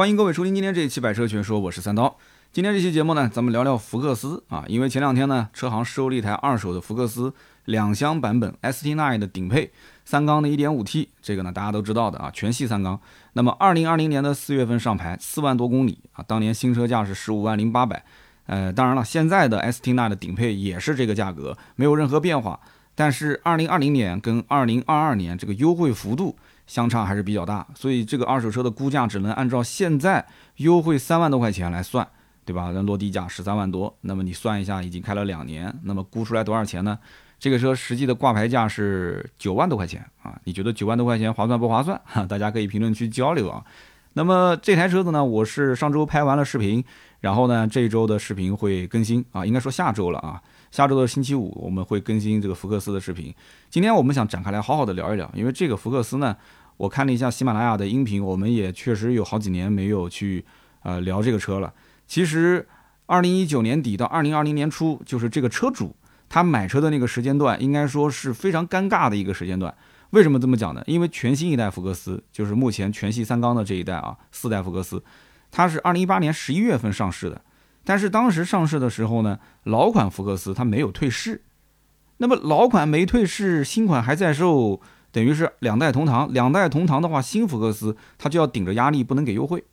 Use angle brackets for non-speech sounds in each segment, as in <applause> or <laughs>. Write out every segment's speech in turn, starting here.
欢迎各位收听今天这一期《百车全说》，我是三刀。今天这期节目呢，咱们聊聊福克斯啊，因为前两天呢，车行收了一台二手的福克斯两厢版本 ST9 的顶配三缸的 1.5T，这个呢大家都知道的啊，全系三缸。那么2020年的四月份上牌，四万多公里啊，当年新车价是十五万零八百。呃，当然了，现在的 ST9 的顶配也是这个价格，没有任何变化。但是2020年跟2022年这个优惠幅度。相差还是比较大，所以这个二手车的估价只能按照现在优惠三万多块钱来算，对吧？那落地价十三万多，那么你算一下，已经开了两年，那么估出来多少钱呢？这个车实际的挂牌价是九万多块钱啊，你觉得九万多块钱划算不划算？哈，<laughs> 大家可以评论区交流啊。那么这台车子呢，我是上周拍完了视频，然后呢这周的视频会更新啊，应该说下周了啊。下周的星期五我们会更新这个福克斯的视频。今天我们想展开来好好的聊一聊，因为这个福克斯呢。我看了一下喜马拉雅的音频，我们也确实有好几年没有去呃聊这个车了。其实，二零一九年底到二零二零年初，就是这个车主他买车的那个时间段，应该说是非常尴尬的一个时间段。为什么这么讲呢？因为全新一代福克斯，就是目前全系三缸的这一代啊，四代福克斯，它是二零一八年十一月份上市的。但是当时上市的时候呢，老款福克斯它没有退市。那么老款没退市，新款还在售。等于是两代同堂，两代同堂的话，新福克斯它就要顶着压力，不能给优惠。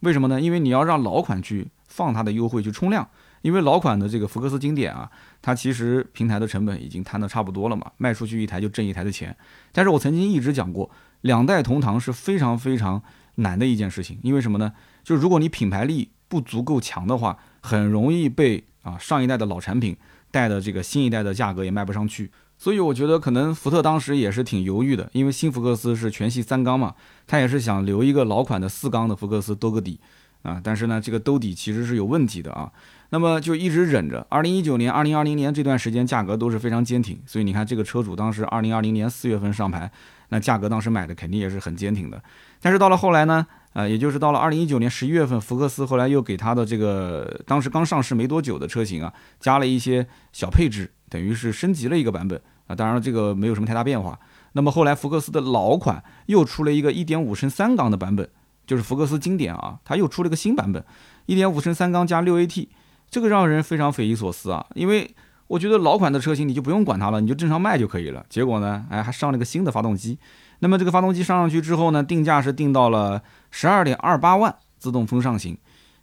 为什么呢？因为你要让老款去放它的优惠去冲量，因为老款的这个福克斯经典啊，它其实平台的成本已经摊得差不多了嘛，卖出去一台就挣一台的钱。但是我曾经一直讲过，两代同堂是非常非常难的一件事情，因为什么呢？就是如果你品牌力不足够强的话，很容易被啊上一代的老产品带的这个新一代的价格也卖不上去。所以我觉得可能福特当时也是挺犹豫的，因为新福克斯是全系三缸嘛，他也是想留一个老款的四缸的福克斯兜个底啊。但是呢，这个兜底其实是有问题的啊。那么就一直忍着，二零一九年、二零二零年这段时间价格都是非常坚挺。所以你看这个车主当时二零二零年四月份上牌，那价格当时买的肯定也是很坚挺的。但是到了后来呢，呃，也就是到了二零一九年十一月份，福克斯后来又给他的这个当时刚上市没多久的车型啊，加了一些小配置。等于是升级了一个版本啊，当然这个没有什么太大变化。那么后来福克斯的老款又出了一个1.5升三缸的版本，就是福克斯经典啊，它又出了个新版本，1.5升三缸加 6AT，这个让人非常匪夷所思啊，因为我觉得老款的车型你就不用管它了，你就正常卖就可以了。结果呢，哎，还上了个新的发动机。那么这个发动机上上去之后呢，定价是定到了12.28万自动风尚型。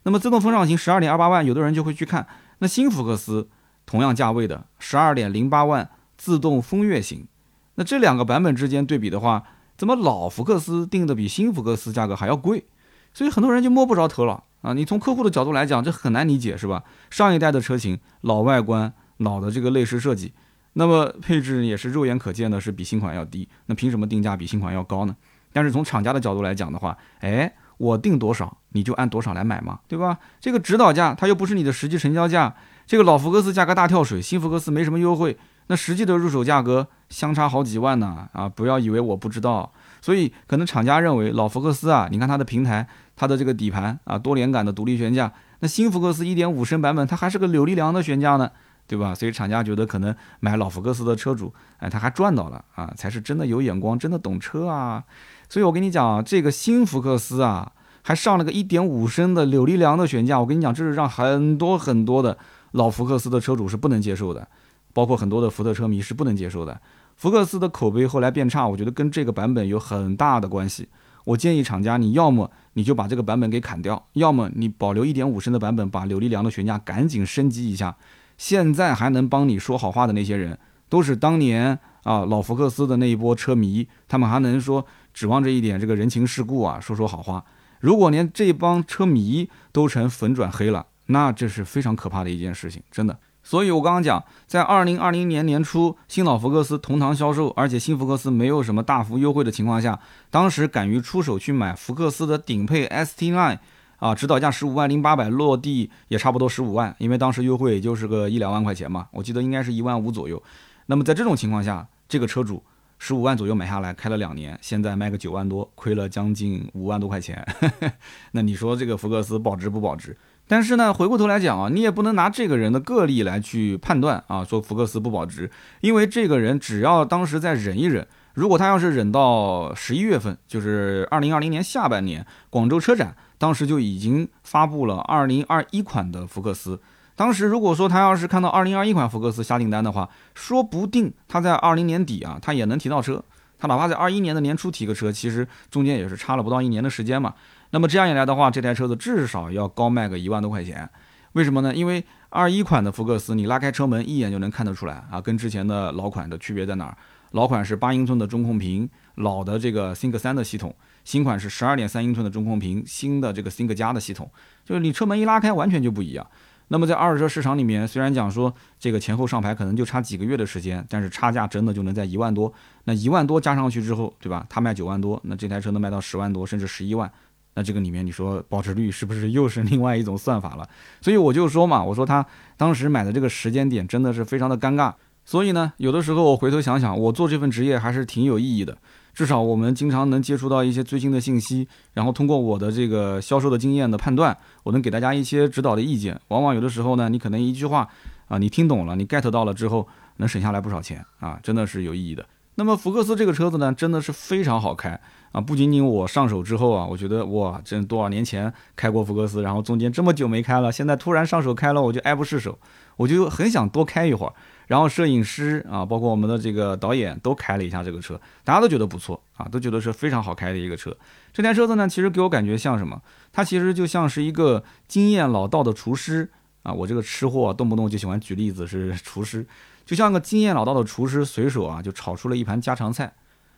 那么自动风尚型12.28万，有的人就会去看那新福克斯。同样价位的十二点零八万自动风悦型，那这两个版本之间对比的话，怎么老福克斯定的比新福克斯价格还要贵？所以很多人就摸不着头脑啊！你从客户的角度来讲，这很难理解，是吧？上一代的车型，老外观，老的这个内饰设计，那么配置也是肉眼可见的，是比新款要低，那凭什么定价比新款要高呢？但是从厂家的角度来讲的话，哎，我定多少你就按多少来买嘛，对吧？这个指导价它又不是你的实际成交价。这个老福克斯价格大跳水，新福克斯没什么优惠，那实际的入手价格相差好几万呢啊！不要以为我不知道，所以可能厂家认为老福克斯啊，你看它的平台，它的这个底盘啊，多连杆的独立悬架，那新福克斯1.5升版本它还是个扭力梁的悬架呢，对吧？所以厂家觉得可能买老福克斯的车主，哎，他还赚到了啊，才是真的有眼光，真的懂车啊！所以我跟你讲，这个新福克斯啊，还上了个1.5升的扭力梁的悬架，我跟你讲，这是让很多很多的。老福克斯的车主是不能接受的，包括很多的福特车迷是不能接受的。福克斯的口碑后来变差，我觉得跟这个版本有很大的关系。我建议厂家，你要么你就把这个版本给砍掉，要么你保留1.5升的版本，把扭力梁的悬架赶紧升级一下。现在还能帮你说好话的那些人，都是当年啊老福克斯的那一波车迷，他们还能说指望着一点这个人情世故啊说说好话。如果连这帮车迷都成粉转黑了，那这是非常可怕的一件事情，真的。所以我刚刚讲，在二零二零年年初，新老福克斯同堂销售，而且新福克斯没有什么大幅优惠的情况下，当时敢于出手去买福克斯的顶配 ST9，啊，指导价十五万零八百，落地也差不多十五万，因为当时优惠也就是个一两万块钱嘛，我记得应该是一万五左右。那么在这种情况下，这个车主十五万左右买下来，开了两年，现在卖个九万多，亏了将近五万多块钱。<laughs> 那你说这个福克斯保值不保值？但是呢，回过头来讲啊，你也不能拿这个人的个例来去判断啊，说福克斯不保值，因为这个人只要当时再忍一忍，如果他要是忍到十一月份，就是二零二零年下半年广州车展，当时就已经发布了2021款的福克斯。当时如果说他要是看到2021款福克斯下订单的话，说不定他在20年底啊，他也能提到车。他哪怕在21年的年初提个车，其实中间也是差了不到一年的时间嘛。那么这样一来的话，这台车子至少要高卖个一万多块钱。为什么呢？因为二一款的福克斯，你拉开车门一眼就能看得出来啊，跟之前的老款的区别在哪儿？老款是八英寸的中控屏，老的这个 Think 三的系统；新款是十二点三英寸的中控屏，新的这个 Think 加的系统。就是你车门一拉开，完全就不一样。那么在二手车市场里面，虽然讲说这个前后上牌可能就差几个月的时间，但是差价真的就能在一万多。那一万多加上去之后，对吧？他卖九万多，那这台车能卖到十万多，甚至十一万。那这个里面你说保值率是不是又是另外一种算法了？所以我就说嘛，我说他当时买的这个时间点真的是非常的尴尬。所以呢，有的时候我回头想想，我做这份职业还是挺有意义的。至少我们经常能接触到一些最新的信息，然后通过我的这个销售的经验的判断，我能给大家一些指导的意见。往往有的时候呢，你可能一句话啊，你听懂了，你 get 到了之后，能省下来不少钱啊，真的是有意义的。那么福克斯这个车子呢，真的是非常好开啊！不仅仅我上手之后啊，我觉得哇，这多少年前开过福克斯，然后中间这么久没开了，现在突然上手开了，我就爱不释手，我就很想多开一会儿。然后摄影师啊，包括我们的这个导演都开了一下这个车，大家都觉得不错啊，都觉得是非常好开的一个车。这台车子呢，其实给我感觉像什么？它其实就像是一个经验老道的厨师啊。我这个吃货动不动就喜欢举例子，是厨师。就像个经验老道的厨师，随手啊就炒出了一盘家常菜，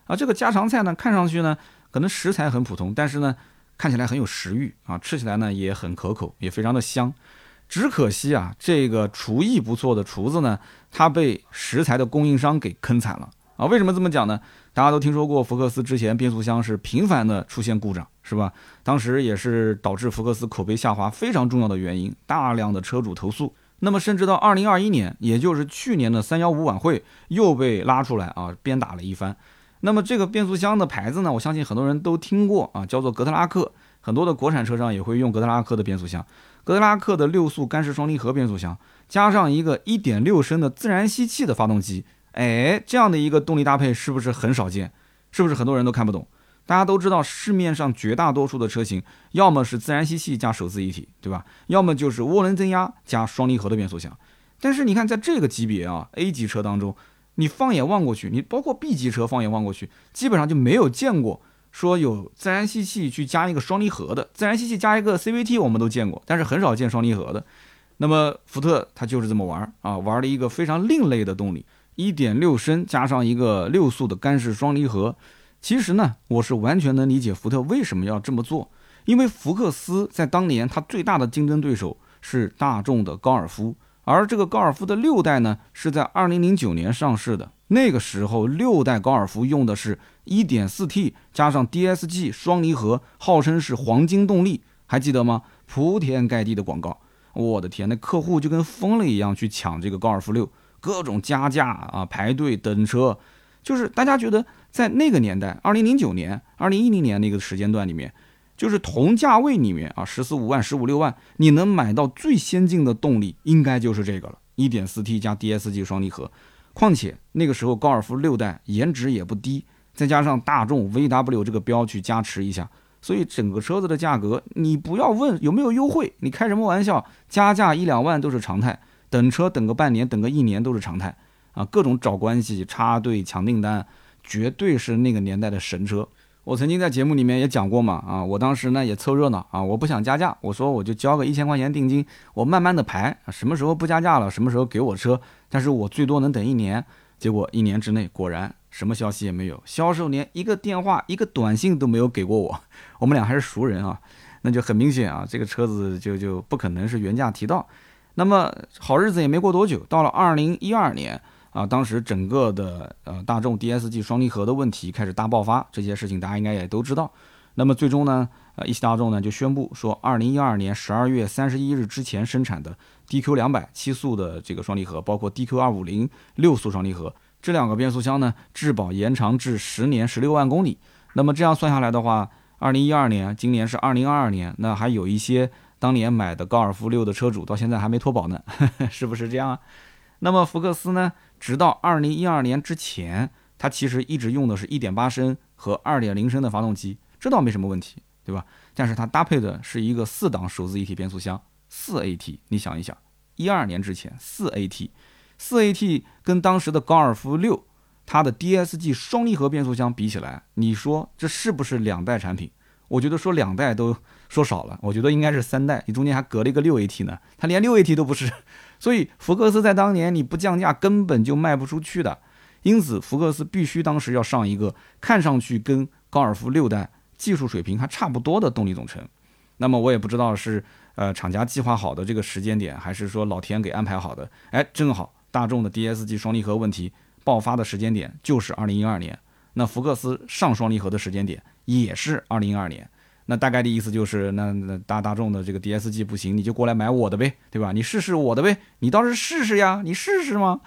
啊，这个家常菜呢，看上去呢可能食材很普通，但是呢看起来很有食欲啊，吃起来呢也很可口，也非常的香。只可惜啊，这个厨艺不错的厨子呢，他被食材的供应商给坑惨了啊！为什么这么讲呢？大家都听说过福克斯之前变速箱是频繁的出现故障，是吧？当时也是导致福克斯口碑下滑非常重要的原因，大量的车主投诉。那么，甚至到二零二一年，也就是去年的三幺五晚会，又被拉出来啊，鞭打了一番。那么，这个变速箱的牌子呢，我相信很多人都听过啊，叫做格特拉克。很多的国产车上也会用格特拉克的变速箱，格特拉克的六速干式双离合变速箱，加上一个一点六升的自然吸气的发动机，哎，这样的一个动力搭配是不是很少见？是不是很多人都看不懂？大家都知道，市面上绝大多数的车型，要么是自然吸气加手自一体，对吧？要么就是涡轮增压加双离合的变速箱。但是你看，在这个级别啊，A 级车当中，你放眼望过去，你包括 B 级车放眼望过去，基本上就没有见过说有自然吸气去加一个双离合的。自然吸气加一个 CVT 我们都见过，但是很少见双离合的。那么福特它就是这么玩啊，玩了一个非常另类的动力，一点六升加上一个六速的干式双离合。其实呢，我是完全能理解福特为什么要这么做，因为福克斯在当年它最大的竞争对手是大众的高尔夫，而这个高尔夫的六代呢是在二零零九年上市的，那个时候六代高尔夫用的是一点四 T 加上 DSG 双离合，号称是黄金动力，还记得吗？铺天盖地的广告，我的天，那客户就跟疯了一样去抢这个高尔夫六，各种加价啊，排队等车。就是大家觉得在那个年代，二零零九年、二零一零年那个时间段里面，就是同价位里面啊，十四五万、十五六万，你能买到最先进的动力，应该就是这个了，一点四 T 加 DSG 双离合。况且那个时候高尔夫六代颜值也不低，再加上大众 VW 这个标去加持一下，所以整个车子的价格，你不要问有没有优惠，你开什么玩笑？加价一两万都是常态，等车等个半年、等个一年都是常态。啊，各种找关系、插队、抢订单，绝对是那个年代的神车。我曾经在节目里面也讲过嘛，啊，我当时呢也凑热闹啊，我不想加价，我说我就交个一千块钱定金，我慢慢的排，什么时候不加价了，什么时候给我车，但是我最多能等一年。结果一年之内，果然什么消息也没有，销售连一个电话、一个短信都没有给过我。我们俩还是熟人啊，那就很明显啊，这个车子就就不可能是原价提到。那么好日子也没过多久，到了二零一二年。啊，当时整个的呃大众 DSG 双离合的问题开始大爆发，这些事情大家应该也都知道。那么最终呢，呃一汽大众呢就宣布说，二零一二年十二月三十一日之前生产的 DQ 两百七速的这个双离合，包括 DQ 二五零六速双离合这两个变速箱呢，质保延长至十年十六万公里。那么这样算下来的话，二零一二年，今年是二零二二年，那还有一些当年买的高尔夫六的车主到现在还没脱保呢，<laughs> 是不是这样啊？那么福克斯呢？直到二零一二年之前，它其实一直用的是一点八升和二点零升的发动机，这倒没什么问题。对吧？但是它搭配的是一个四档手自一体变速箱，四 AT。你想一想，一二年之前四 AT，四 AT 跟当时的高尔夫六它的 DSG 双离合变速箱比起来，你说这是不是两代产品？我觉得说两代都说少了，我觉得应该是三代，你中间还隔了一个六 AT 呢，它连六 AT 都不是。<laughs> 所以福克斯在当年你不降价根本就卖不出去的，因此福克斯必须当时要上一个看上去跟高尔夫六代技术水平还差不多的动力总成。那么我也不知道是呃厂家计划好的这个时间点，还是说老天给安排好的。哎，正好大众的 DSG 双离合问题爆发的时间点就是二零一二年，那福克斯上双离合的时间点也是二零一二年。那大概的意思就是，那那大大众的这个 DSG 不行，你就过来买我的呗，对吧？你试试我的呗，你倒是试试呀，你试试吗？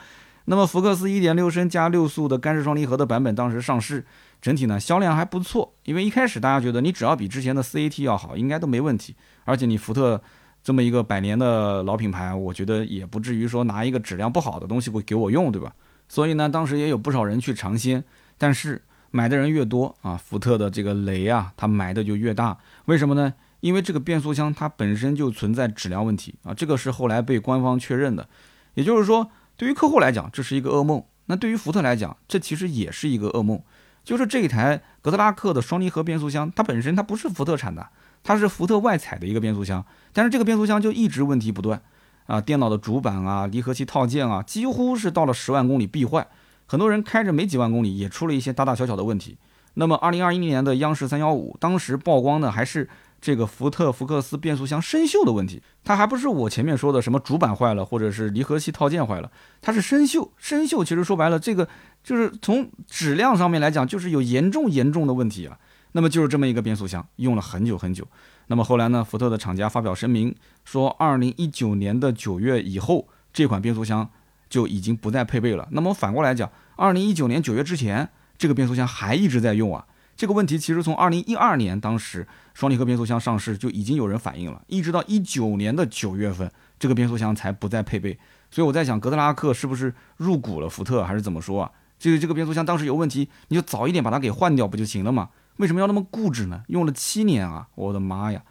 那么福克斯1.6升加六速的干式双离合的版本当时上市，整体呢销量还不错，因为一开始大家觉得你只要比之前的 CAT 要好，应该都没问题。而且你福特这么一个百年的老品牌，我觉得也不至于说拿一个质量不好的东西会给我用，对吧？所以呢，当时也有不少人去尝鲜，但是。买的人越多啊，福特的这个雷啊，它埋的就越大。为什么呢？因为这个变速箱它本身就存在质量问题啊，这个是后来被官方确认的。也就是说，对于客户来讲，这是一个噩梦；那对于福特来讲，这其实也是一个噩梦。就是这一台格特拉克的双离合变速箱，它本身它不是福特产的，它是福特外采的一个变速箱，但是这个变速箱就一直问题不断啊，电脑的主板啊、离合器套件啊，几乎是到了十万公里必坏。很多人开着没几万公里，也出了一些大大小小的问题。那么，二零二一年的央视三幺五，当时曝光的还是这个福特福克斯变速箱生锈的问题。它还不是我前面说的什么主板坏了，或者是离合器套件坏了，它是生锈。生锈其实说白了，这个就是从质量上面来讲，就是有严重严重的问题啊。那么就是这么一个变速箱，用了很久很久。那么后来呢，福特的厂家发表声明说，二零一九年的九月以后，这款变速箱。就已经不再配备了。那么反过来讲，二零一九年九月之前，这个变速箱还一直在用啊。这个问题其实从二零一二年当时双离合变速箱上市就已经有人反映了，一直到一九年的九月份，这个变速箱才不再配备。所以我在想，格特拉克是不是入股了福特，还是怎么说啊？这个这个变速箱当时有问题，你就早一点把它给换掉不就行了吗？为什么要那么固执呢？用了七年啊，我的妈呀！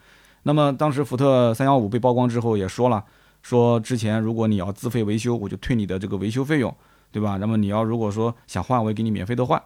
那么当时福特三幺五被曝光之后也说了。说之前如果你要自费维修，我就退你的这个维修费用，对吧？那么你要如果说想换，我也给你免费的换。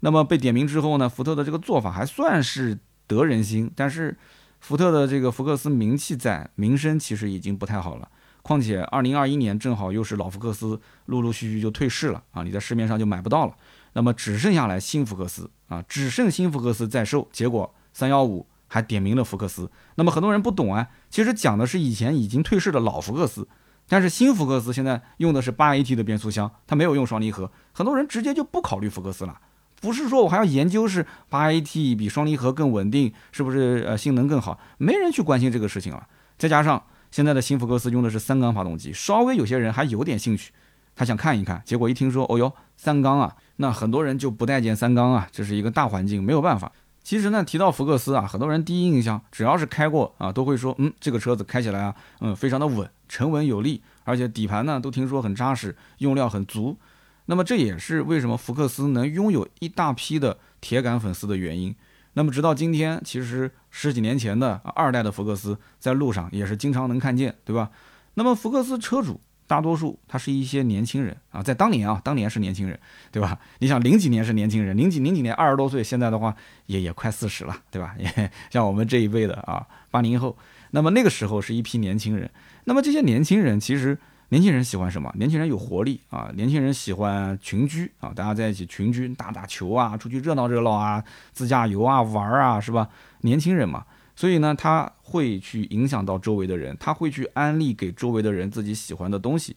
那么被点名之后呢，福特的这个做法还算是得人心，但是福特的这个福克斯名气在，名声其实已经不太好了。况且二零二一年正好又是老福克斯陆陆续续就退市了啊，你在市面上就买不到了。那么只剩下来新福克斯啊，只剩新福克斯在售。结果三幺五。还点名了福克斯，那么很多人不懂啊，其实讲的是以前已经退市的老福克斯，但是新福克斯现在用的是八 AT 的变速箱，它没有用双离合，很多人直接就不考虑福克斯了，不是说我还要研究是八 AT 比双离合更稳定，是不是呃性能更好，没人去关心这个事情了。再加上现在的新福克斯用的是三缸发动机，稍微有些人还有点兴趣，他想看一看，结果一听说，哦哟，三缸啊，那很多人就不待见三缸啊，这是一个大环境，没有办法。其实呢，提到福克斯啊，很多人第一印象只要是开过啊，都会说，嗯，这个车子开起来啊，嗯，非常的稳，沉稳有力，而且底盘呢都听说很扎实，用料很足。那么这也是为什么福克斯能拥有一大批的铁杆粉丝的原因。那么直到今天，其实十几年前的二代的福克斯在路上也是经常能看见，对吧？那么福克斯车主。大多数他是一些年轻人啊，在当年啊，当年是年轻人，对吧？你想零几年是年轻人，零几零几年二十多岁，现在的话也也快四十了，对吧？也像我们这一辈的啊，八零后，那么那个时候是一批年轻人。那么这些年轻人其实，年轻人喜欢什么？年轻人有活力啊，年轻人喜欢群居啊，大家在一起群居打打球啊，出去热闹热闹啊，自驾游啊，玩啊，是吧？年轻人嘛。所以呢，他会去影响到周围的人，他会去安利给周围的人自己喜欢的东西。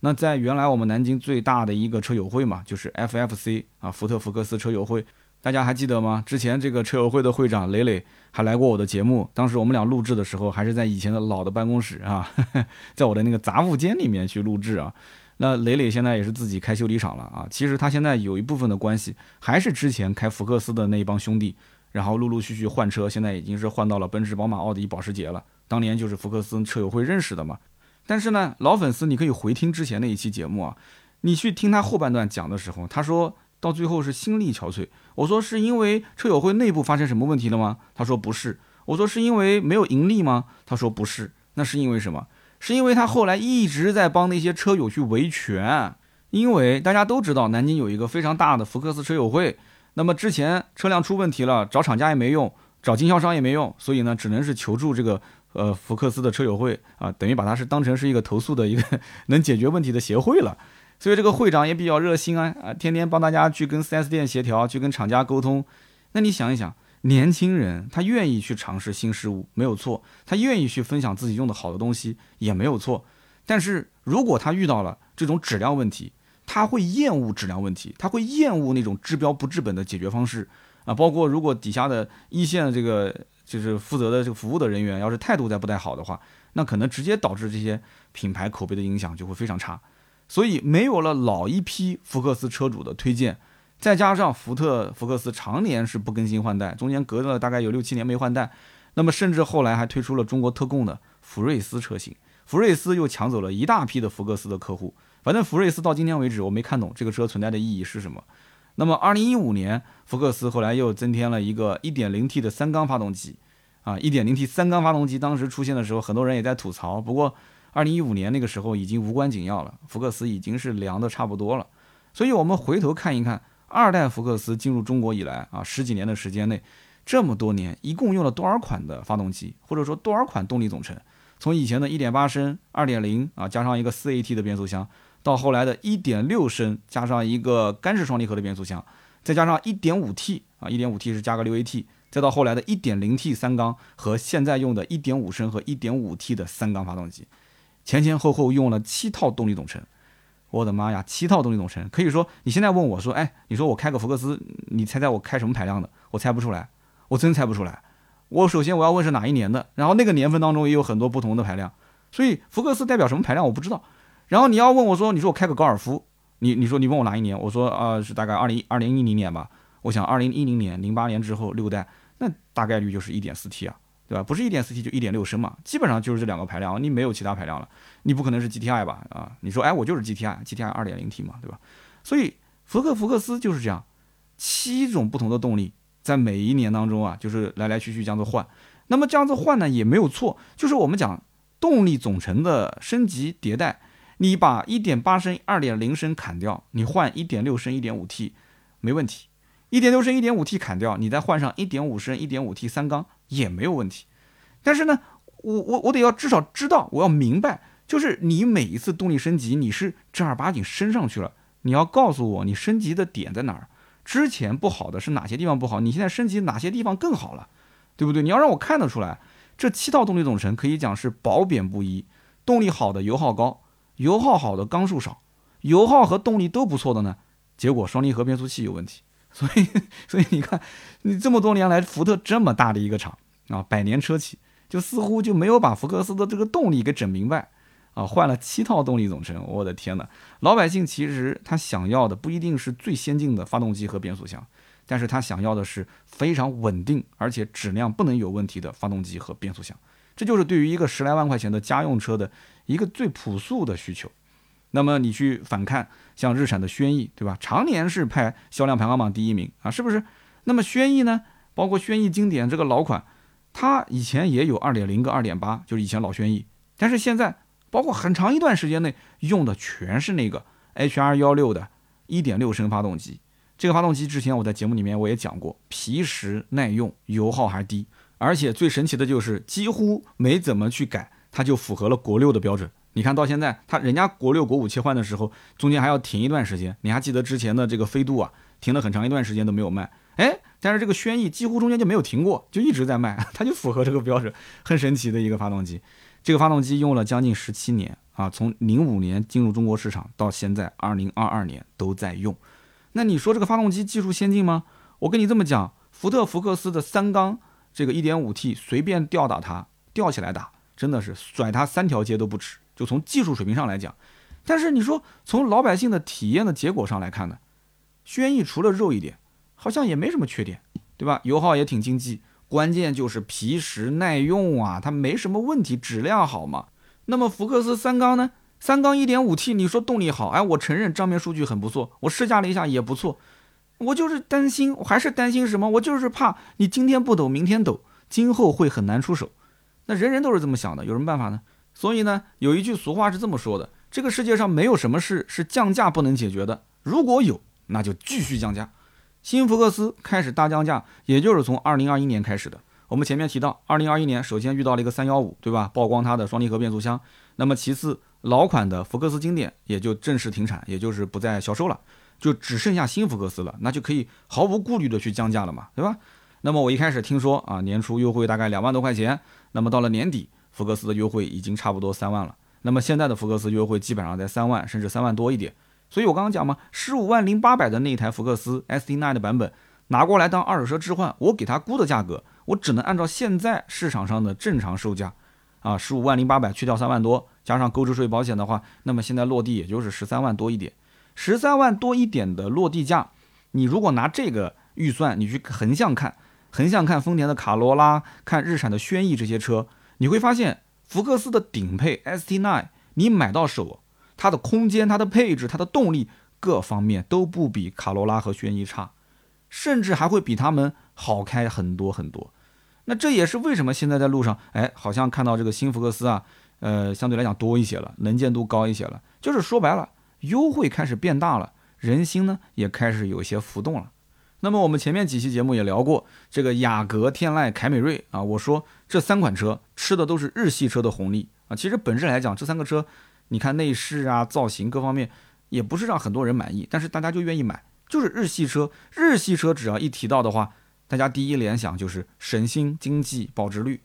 那在原来我们南京最大的一个车友会嘛，就是 FFC 啊，福特福克斯车友会，大家还记得吗？之前这个车友会的会长磊磊还来过我的节目，当时我们俩录制的时候还是在以前的老的办公室啊，<laughs> 在我的那个杂物间里面去录制啊。那磊磊现在也是自己开修理厂了啊，其实他现在有一部分的关系还是之前开福克斯的那一帮兄弟。然后陆陆续续换车，现在已经是换到了奔驰、宝马、奥迪、保时捷了。当年就是福克斯车友会认识的嘛。但是呢，老粉丝你可以回听之前那一期节目啊，你去听他后半段讲的时候，他说到最后是心力憔悴。我说是因为车友会内部发生什么问题了吗？他说不是，我说是因为没有盈利吗？他说不是，那是因为什么？是因为他后来一直在帮那些车友去维权，因为大家都知道南京有一个非常大的福克斯车友会，那么之前车辆出问题了，找厂家也没用，找经销商也没用，所以呢，只能是求助这个呃福克斯的车友会啊，等于把它是当成是一个投诉的一个 <laughs> 能解决问题的协会了。<laughs> 所以这个会长也比较热心啊啊，天天帮大家去跟 4S 店协调，去跟厂家沟通。那你想一想。年轻人他愿意去尝试新事物没有错，他愿意去分享自己用的好的东西也没有错。但是如果他遇到了这种质量问题，他会厌恶质量问题，他会厌恶那种治标不治本的解决方式啊。包括如果底下的一线的这个就是负责的这个服务的人员，要是态度再不太好的话，那可能直接导致这些品牌口碑的影响就会非常差。所以没有了老一批福克斯车主的推荐。再加上福特福克斯常年是不更新换代，中间隔了大概有六七年没换代，那么甚至后来还推出了中国特供的福睿斯车型，福睿斯又抢走了一大批的福克斯的客户。反正福睿斯到今天为止我没看懂这个车存在的意义是什么。那么二零一五年福克斯后来又增添了一个一点零 T 的三缸发动机，啊，一点零 T 三缸发动机当时出现的时候，很多人也在吐槽。不过二零一五年那个时候已经无关紧要了，福克斯已经是凉的差不多了。所以我们回头看一看。二代福克斯进入中国以来啊，十几年的时间内，这么多年一共用了多少款的发动机，或者说多少款动力总成？从以前的一点八升、二点零啊，加上一个四 AT 的变速箱，到后来的一点六升加上一个干式双离合的变速箱，再加上一点五 T 啊，一点五 T 是加个六 AT，再到后来的一点零 T 三缸和现在用的一点五升和一点五 T 的三缸发动机，前前后后用了七套动力总成。我的妈呀，七套动力总成，可以说你现在问我说，哎，你说我开个福克斯，你猜猜我开什么排量的？我猜不出来，我真猜不出来。我首先我要问是哪一年的，然后那个年份当中也有很多不同的排量，所以福克斯代表什么排量我不知道。然后你要问我说，你说我开个高尔夫，你你说你问我哪一年？我说啊是大概二零二零一零年吧。我想二零一零年零八年之后六代，那大概率就是一点四 T 啊。对吧？不是一点四 T 就一点六升嘛，基本上就是这两个排量，你没有其他排量了，你不可能是 GTI 吧？啊，你说哎，我就是 GTI，GTI 二点零 T 嘛，对吧？所以福克福克斯就是这样，七种不同的动力在每一年当中啊，就是来来去去这样子换。那么这样子换呢也没有错，就是我们讲动力总成的升级迭代，你把一点八升、二点零升砍掉，你换一点六升、一点五 T 没问题。一点六升、一点五 T 砍掉，你再换上一点五升、一点五 T 三缸也没有问题。但是呢，我我我得要至少知道，我要明白，就是你每一次动力升级，你是正儿八经升上去了，你要告诉我你升级的点在哪儿，之前不好的是哪些地方不好，你现在升级哪些地方更好了，对不对？你要让我看得出来，这七套动力总成可以讲是褒贬不一，动力好的油耗高，油耗好的缸数少，油耗和动力都不错的呢，结果双离合变速器有问题。所以，所以你看，你这么多年来，福特这么大的一个厂啊，百年车企，就似乎就没有把福克斯的这个动力给整明白啊，换了七套动力总成，我的天呐，老百姓其实他想要的不一定是最先进的发动机和变速箱，但是他想要的是非常稳定而且质量不能有问题的发动机和变速箱，这就是对于一个十来万块钱的家用车的一个最朴素的需求。那么你去反看像日产的轩逸，对吧？常年是排销量排行榜第一名啊，是不是？那么轩逸呢？包括轩逸经典这个老款，它以前也有二点零跟二点八，就是以前老轩逸。但是现在，包括很长一段时间内用的全是那个 HR 幺六的一点六升发动机。这个发动机之前我在节目里面我也讲过，皮实耐用，油耗还低，而且最神奇的就是几乎没怎么去改，它就符合了国六的标准。你看到现在，他人家国六国五切换的时候，中间还要停一段时间。你还记得之前的这个飞度啊，停了很长一段时间都没有卖。哎，但是这个轩逸几乎中间就没有停过，就一直在卖，<laughs> 它就符合这个标准，很神奇的一个发动机。这个发动机用了将近十七年啊，从零五年进入中国市场到现在二零二二年都在用。那你说这个发动机技术先进吗？我跟你这么讲，福特福克斯的三缸这个一点五 T 随便吊打它，吊起来打，真的是甩它三条街都不止。就从技术水平上来讲，但是你说从老百姓的体验的结果上来看呢，轩逸除了肉一点，好像也没什么缺点，对吧？油耗也挺经济，关键就是皮实耐用啊，它没什么问题，质量好嘛。那么福克斯三缸呢？三缸一点五 T，你说动力好，哎，我承认账面数据很不错，我试驾了一下也不错，我就是担心，我还是担心什么？我就是怕你今天不抖，明天抖。今后会很难出手。那人人都是这么想的，有什么办法呢？所以呢，有一句俗话是这么说的：这个世界上没有什么事是降价不能解决的，如果有，那就继续降价。新福克斯开始大降价，也就是从二零二一年开始的。我们前面提到，二零二一年首先遇到了一个三幺五，对吧？曝光它的双离合变速箱。那么其次，老款的福克斯经典也就正式停产，也就是不再销售了，就只剩下新福克斯了，那就可以毫无顾虑的去降价了嘛，对吧？那么我一开始听说啊，年初优惠大概两万多块钱，那么到了年底，福克斯的优惠已经差不多三万了。那么现在的福克斯优惠基本上在三万，甚至三万多一点。所以我刚刚讲嘛，十五万零八百的那一台福克斯 ST9 的版本拿过来当二手车置换，我给他估的价格。我只能按照现在市场上的正常售价，啊，十五万零八百去掉三万多，加上购置税保险的话，那么现在落地也就是十三万多一点。十三万多一点的落地价，你如果拿这个预算，你去横向看，横向看丰田的卡罗拉，看日产的轩逸这些车，你会发现福克斯的顶配 ST9，你买到手，它的空间、它的配置、它的动力各方面都不比卡罗拉和轩逸差，甚至还会比他们。好开很多很多，那这也是为什么现在在路上，哎，好像看到这个新福克斯啊，呃，相对来讲多一些了，能见度高一些了，就是说白了，优惠开始变大了，人心呢也开始有些浮动了。那么我们前面几期节目也聊过这个雅阁、天籁、凯美瑞啊，我说这三款车吃的都是日系车的红利啊，其实本质来讲，这三个车，你看内饰啊、造型各方面也不是让很多人满意，但是大家就愿意买，就是日系车，日系车只要一提到的话。大家第一联想就是省心、经济、保值率。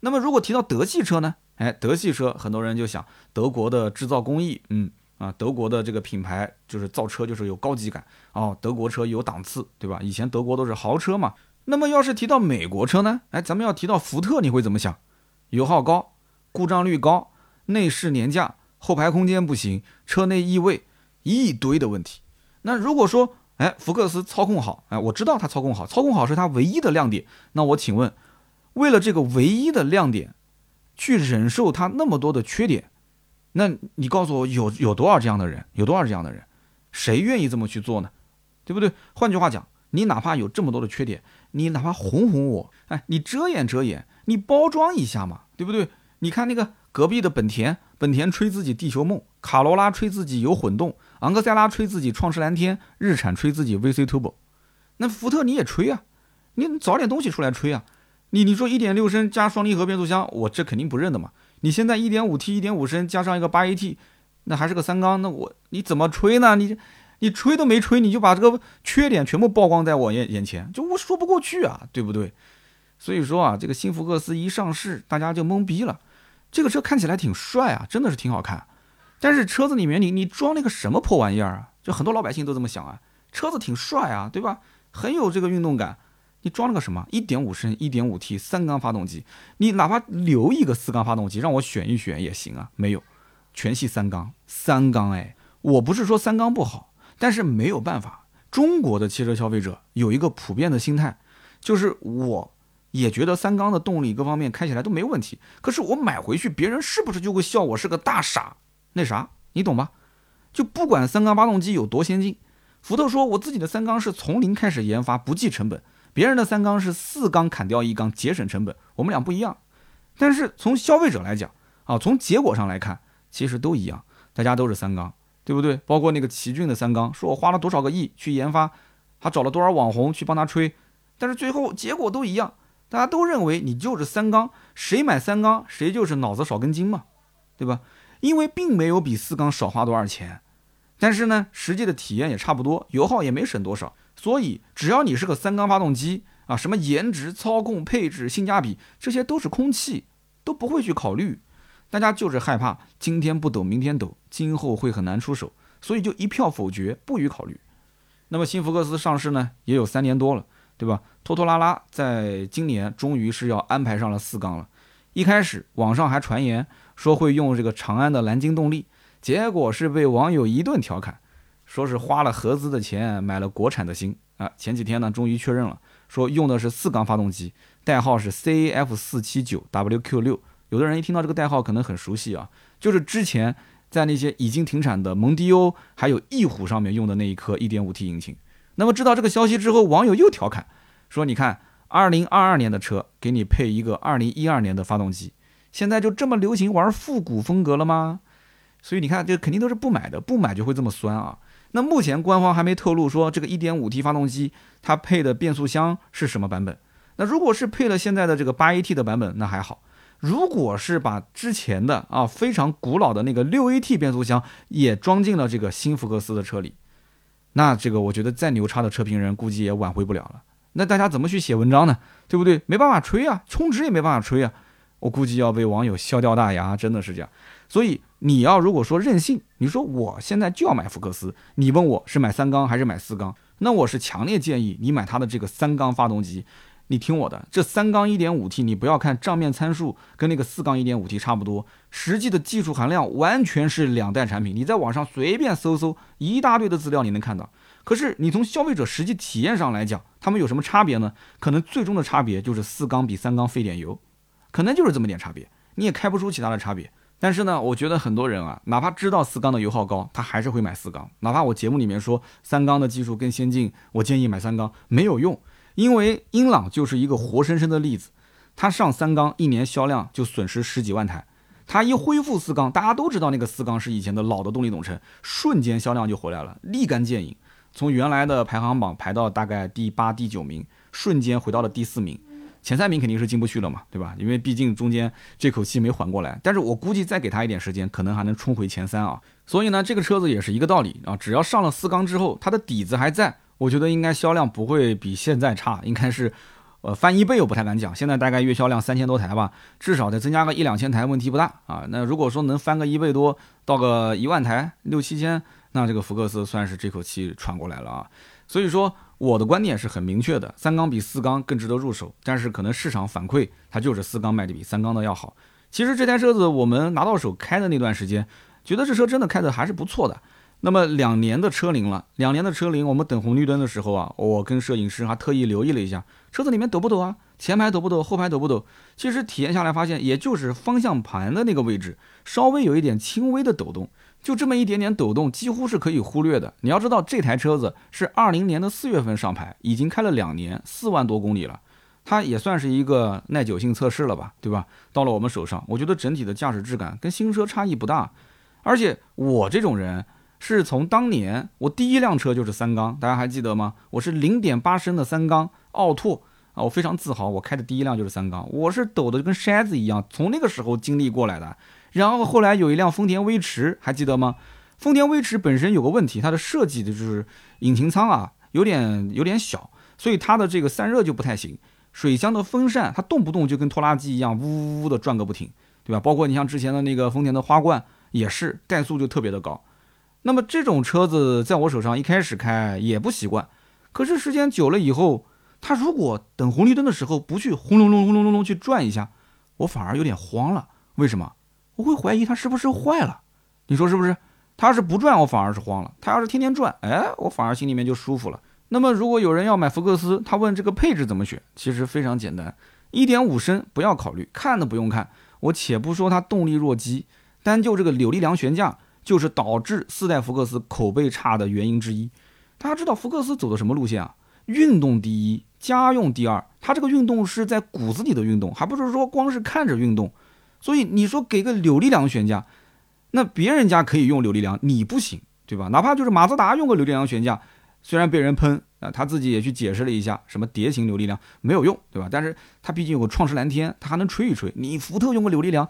那么如果提到德系车呢？哎，德系车很多人就想德国的制造工艺，嗯啊，德国的这个品牌就是造车就是有高级感哦，德国车有档次，对吧？以前德国都是豪车嘛。那么要是提到美国车呢？哎，咱们要提到福特，你会怎么想？油耗高，故障率高，内饰廉价，后排空间不行，车内异味，一堆的问题。那如果说，哎，福克斯操控好，哎，我知道它操控好，操控好是它唯一的亮点。那我请问，为了这个唯一的亮点，去忍受它那么多的缺点，那你告诉我有有多少这样的人？有多少这样的人？谁愿意这么去做呢？对不对？换句话讲，你哪怕有这么多的缺点，你哪怕哄哄我，哎，你遮掩遮掩，你包装一下嘛，对不对？你看那个隔壁的本田，本田吹自己地球梦，卡罗拉吹自己有混动。昂克赛拉吹自己创世蓝天，日产吹自己 VC Turbo，那福特你也吹啊，你找点东西出来吹啊！你你说一点六升加双离合变速箱，我这肯定不认的嘛。你现在一点五 T 一点五升加上一个八 AT，那还是个三缸，那我你怎么吹呢？你你吹都没吹，你就把这个缺点全部曝光在我眼眼前，就我说不过去啊，对不对？所以说啊，这个新福克斯一上市，大家就懵逼了。这个车看起来挺帅啊，真的是挺好看。但是车子里面你你装了个什么破玩意儿啊？就很多老百姓都这么想啊。车子挺帅啊，对吧？很有这个运动感。你装了个什么？一点五升、一点五 T 三缸发动机，你哪怕留一个四缸发动机让我选一选也行啊。没有，全系三缸，三缸哎。我不是说三缸不好，但是没有办法。中国的汽车消费者有一个普遍的心态，就是我也觉得三缸的动力各方面开起来都没问题。可是我买回去，别人是不是就会笑我是个大傻？那啥，你懂吧？就不管三缸发动机有多先进，福特说我自己的三缸是从零开始研发，不计成本；别人的三缸是四缸砍掉一缸，节省成本。我们俩不一样，但是从消费者来讲啊，从结果上来看，其实都一样，大家都是三缸，对不对？包括那个奇骏的三缸，说我花了多少个亿去研发，还找了多少网红去帮他吹，但是最后结果都一样，大家都认为你就是三缸，谁买三缸谁就是脑子少根筋嘛，对吧？因为并没有比四缸少花多少钱，但是呢，实际的体验也差不多，油耗也没省多少，所以只要你是个三缸发动机啊，什么颜值、操控、配置、性价比，这些都是空气，都不会去考虑。大家就是害怕今天不抖，明天抖，今后会很难出手，所以就一票否决，不予考虑。那么新福克斯上市呢，也有三年多了，对吧？拖拖拉拉，在今年终于是要安排上了四缸了。一开始网上还传言。说会用这个长安的蓝鲸动力，结果是被网友一顿调侃，说是花了合资的钱买了国产的芯啊。前几天呢，终于确认了，说用的是四缸发动机，代号是 CAF 四七九 WQ 六。有的人一听到这个代号可能很熟悉啊，就是之前在那些已经停产的蒙迪欧还有翼虎上面用的那一颗 1.5T 引擎。那么知道这个消息之后，网友又调侃说：“你看二零二二年的车给你配一个二零一二年的发动机，现在就这么流行玩复古风格了吗？所以你看，这肯定都是不买的，不买就会这么酸啊。那目前官方还没透露说这个 1.5T 发动机它配的变速箱是什么版本。那如果是配了现在的这个 8AT 的版本，那还好；如果是把之前的啊非常古老的那个 6AT 变速箱也装进了这个新福克斯的车里，那这个我觉得再牛叉的车评人估计也挽回不了了。那大家怎么去写文章呢？对不对？没办法吹啊，充值也没办法吹啊。我估计要被网友笑掉大牙，真的是这样。所以你要如果说任性，你说我现在就要买福克斯，你问我是买三缸还是买四缸，那我是强烈建议你买它的这个三缸发动机。你听我的，这三缸一点五 T 你不要看账面参数跟那个四缸一点五 T 差不多，实际的技术含量完全是两代产品。你在网上随便搜搜，一大堆的资料你能看到。可是你从消费者实际体验上来讲，他们有什么差别呢？可能最终的差别就是四缸比三缸费点油，可能就是这么点差别，你也开不出其他的差别。但是呢，我觉得很多人啊，哪怕知道四缸的油耗高，他还是会买四缸。哪怕我节目里面说三缸的技术更先进，我建议买三缸没有用。因为英朗就是一个活生生的例子，它上三缸一年销量就损失十几万台，它一恢复四缸，大家都知道那个四缸是以前的老的动力总成，瞬间销量就回来了，立竿见影，从原来的排行榜排到大概第八、第九名，瞬间回到了第四名，前三名肯定是进不去了嘛，对吧？因为毕竟中间这口气没缓过来，但是我估计再给他一点时间，可能还能冲回前三啊。所以呢，这个车子也是一个道理啊，只要上了四缸之后，它的底子还在。我觉得应该销量不会比现在差，应该是，呃，翻一倍我不太敢讲。现在大概月销量三千多台吧，至少得增加个一两千台，问题不大啊。那如果说能翻个一倍多，到个一万台六七千，那这个福克斯算是这口气喘过来了啊。所以说我的观点是很明确的，三缸比四缸更值得入手，但是可能市场反馈它就是四缸卖的比三缸的要好。其实这台车子我们拿到手开的那段时间，觉得这车真的开的还是不错的。那么两年的车龄了，两年的车龄，我们等红绿灯的时候啊，我跟摄影师还特意留意了一下，车子里面抖不抖啊？前排抖不抖？后排抖不抖？其实体验下来发现，也就是方向盘的那个位置稍微有一点轻微的抖动，就这么一点点抖动，几乎是可以忽略的。你要知道，这台车子是二零年的四月份上牌，已经开了两年，四万多公里了，它也算是一个耐久性测试了吧，对吧？到了我们手上，我觉得整体的驾驶质感跟新车差异不大，而且我这种人。是从当年我第一辆车就是三缸，大家还记得吗？我是零点八升的三缸奥拓啊，我非常自豪，我开的第一辆就是三缸，我是抖的跟筛子一样，从那个时候经历过来的。然后后来有一辆丰田威驰，还记得吗？丰田威驰本身有个问题，它的设计的就是引擎舱啊有点有点小，所以它的这个散热就不太行，水箱的风扇它动不动就跟拖拉机一样呜呜呜的转个不停，对吧？包括你像之前的那个丰田的花冠也是怠速就特别的高。那么这种车子在我手上一开始开也不习惯，可是时间久了以后，它如果等红绿灯的时候不去轰隆隆轰隆隆隆去转一下，我反而有点慌了。为什么？我会怀疑它是不是坏了？你说是不是？它要是不转，我反而是慌了；它要是天天转，哎，我反而心里面就舒服了。那么如果有人要买福克斯，他问这个配置怎么选，其实非常简单，一点五升不要考虑，看都不用看。我且不说它动力弱鸡，单就这个扭力梁悬架。就是导致四代福克斯口碑差的原因之一。大家知道福克斯走的什么路线啊？运动第一，家用第二。它这个运动是在骨子里的运动，还不是说光是看着运动。所以你说给个扭力梁悬架，那别人家可以用扭力梁，你不行，对吧？哪怕就是马自达用个扭力梁悬架，虽然被人喷啊，他自己也去解释了一下，什么碟形扭力梁没有用，对吧？但是他毕竟有个创世蓝天，他还能吹一吹。你福特用个扭力梁。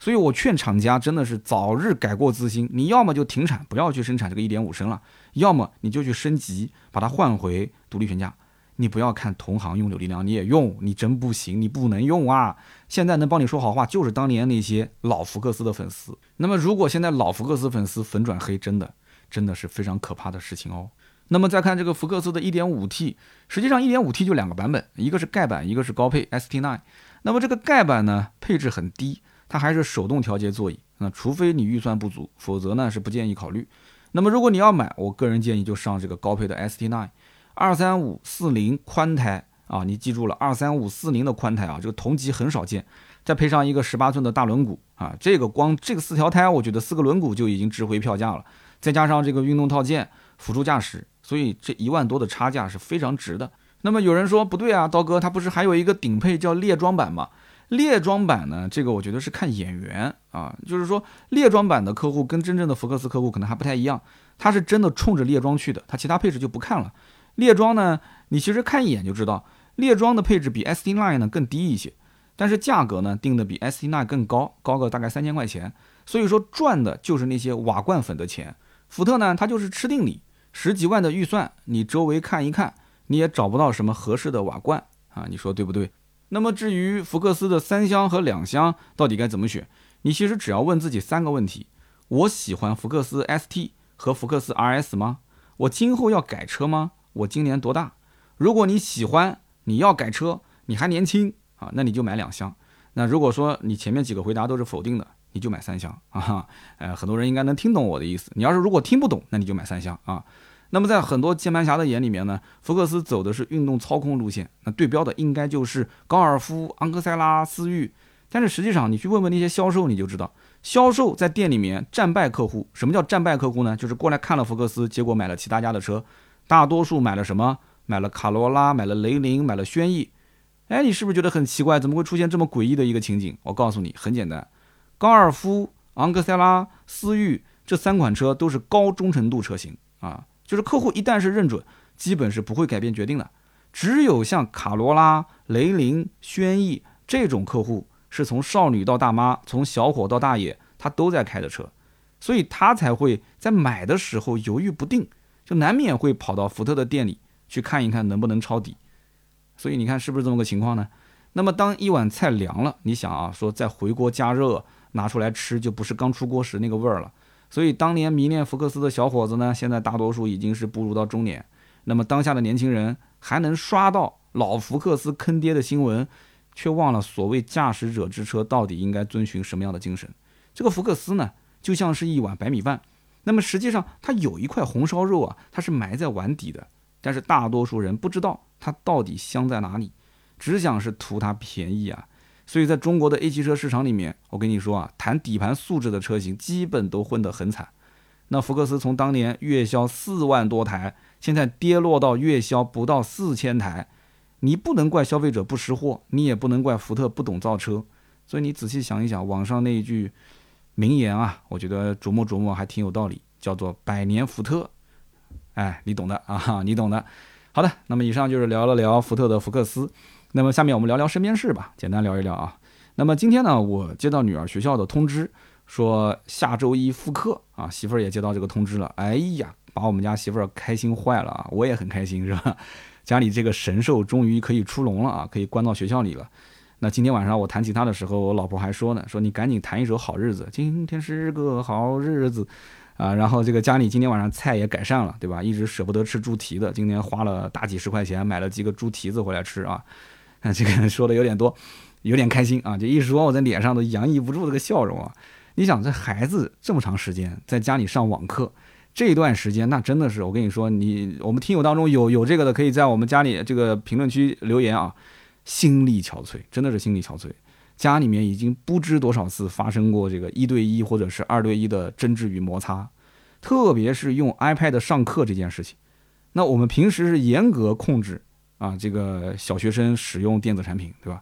所以我劝厂家真的是早日改过自新，你要么就停产，不要去生产这个一点五升了，要么你就去升级，把它换回独立悬架。你不要看同行用扭力梁你也用，你真不行，你不能用啊！现在能帮你说好话，就是当年那些老福克斯的粉丝。那么如果现在老福克斯粉丝粉转黑，真的真的是非常可怕的事情哦。那么再看这个福克斯的 1.5T，实际上 1.5T 就两个版本，一个是盖版，一个是高配 ST9。那么这个盖版呢，配置很低。它还是手动调节座椅，那除非你预算不足，否则呢是不建议考虑。那么如果你要买，我个人建议就上这个高配的 ST9，二三五四零宽胎啊，你记住了，二三五四零的宽胎啊，这个同级很少见。再配上一个十八寸的大轮毂啊，这个光这个四条胎，我觉得四个轮毂就已经值回票价了。再加上这个运动套件辅助驾驶，所以这一万多的差价是非常值的。那么有人说不对啊，刀哥，它不是还有一个顶配叫列装版吗？列装版呢，这个我觉得是看眼缘啊，就是说列装版的客户跟真正的福克斯客户可能还不太一样，他是真的冲着列装去的，他其他配置就不看了。猎装呢，你其实看一眼就知道，猎装的配置比 ST Line 呢更低一些，但是价格呢定的比 ST Line 更高，高个大概三千块钱，所以说赚的就是那些瓦罐粉的钱。福特呢，它就是吃定你十几万的预算，你周围看一看，你也找不到什么合适的瓦罐啊，你说对不对？那么至于福克斯的三厢和两厢到底该怎么选，你其实只要问自己三个问题：我喜欢福克斯 ST 和福克斯 RS 吗？我今后要改车吗？我今年多大？如果你喜欢，你要改车，你还年轻啊，那你就买两厢。那如果说你前面几个回答都是否定的，你就买三厢啊。呃，很多人应该能听懂我的意思。你要是如果听不懂，那你就买三厢啊。那么在很多键盘侠的眼里面呢，福克斯走的是运动操控路线，那对标的应该就是高尔夫、昂克赛拉、思域。但是实际上，你去问问那些销售，你就知道，销售在店里面战败客户。什么叫战败客户呢？就是过来看了福克斯，结果买了其他家的车，大多数买了什么？买了卡罗拉，买了雷凌，买了轩逸。哎，你是不是觉得很奇怪？怎么会出现这么诡异的一个情景？我告诉你，很简单，高尔夫、昂克赛拉、思域这三款车都是高忠诚度车型啊。就是客户一旦是认准，基本是不会改变决定的。只有像卡罗拉、雷凌、轩逸这种客户，是从少女到大妈，从小伙到大爷，他都在开的车，所以他才会在买的时候犹豫不定，难免会跑到福特的店里去看一看能不能抄底。所以你看是不是这么个情况呢？那么当一碗菜凉了，你想啊，说再回锅加热拿出来吃，就不是刚出锅时那个味儿了。所以当年迷恋福克斯的小伙子呢，现在大多数已经是步入到中年。那么当下的年轻人还能刷到老福克斯坑爹的新闻，却忘了所谓驾驶者之车到底应该遵循什么样的精神。这个福克斯呢，就像是一碗白米饭，那么实际上它有一块红烧肉啊，它是埋在碗底的，但是大多数人不知道它到底香在哪里，只想是图它便宜啊。所以，在中国的 A 级车市场里面，我跟你说啊，谈底盘素质的车型基本都混得很惨。那福克斯从当年月销四万多台，现在跌落到月销不到四千台，你不能怪消费者不识货，你也不能怪福特不懂造车。所以你仔细想一想，网上那一句名言啊，我觉得琢磨琢磨还挺有道理，叫做“百年福特”。哎，你懂的啊，你懂的。好的，那么以上就是聊了聊福特的福克斯。那么下面我们聊聊身边事吧，简单聊一聊啊。那么今天呢，我接到女儿学校的通知，说下周一复课啊。媳妇儿也接到这个通知了，哎呀，把我们家媳妇儿开心坏了啊！我也很开心，是吧？家里这个神兽终于可以出笼了啊，可以关到学校里了。那今天晚上我弹吉他的时候，我老婆还说呢，说你赶紧弹一首《好日子》，今天是个好日子啊。然后这个家里今天晚上菜也改善了，对吧？一直舍不得吃猪蹄子，今天花了大几十块钱买了几个猪蹄子回来吃啊。那，这个说的有点多，有点开心啊！就一说，我在脸上都洋溢不住这个笑容啊。你想，这孩子这么长时间在家里上网课，这段时间那真的是，我跟你说，你我们听友当中有有这个的，可以在我们家里这个评论区留言啊。心力憔悴，真的是心力憔悴。家里面已经不知多少次发生过这个一对一或者是二对一的争执与摩擦，特别是用 iPad 上课这件事情。那我们平时是严格控制。啊，这个小学生使用电子产品，对吧？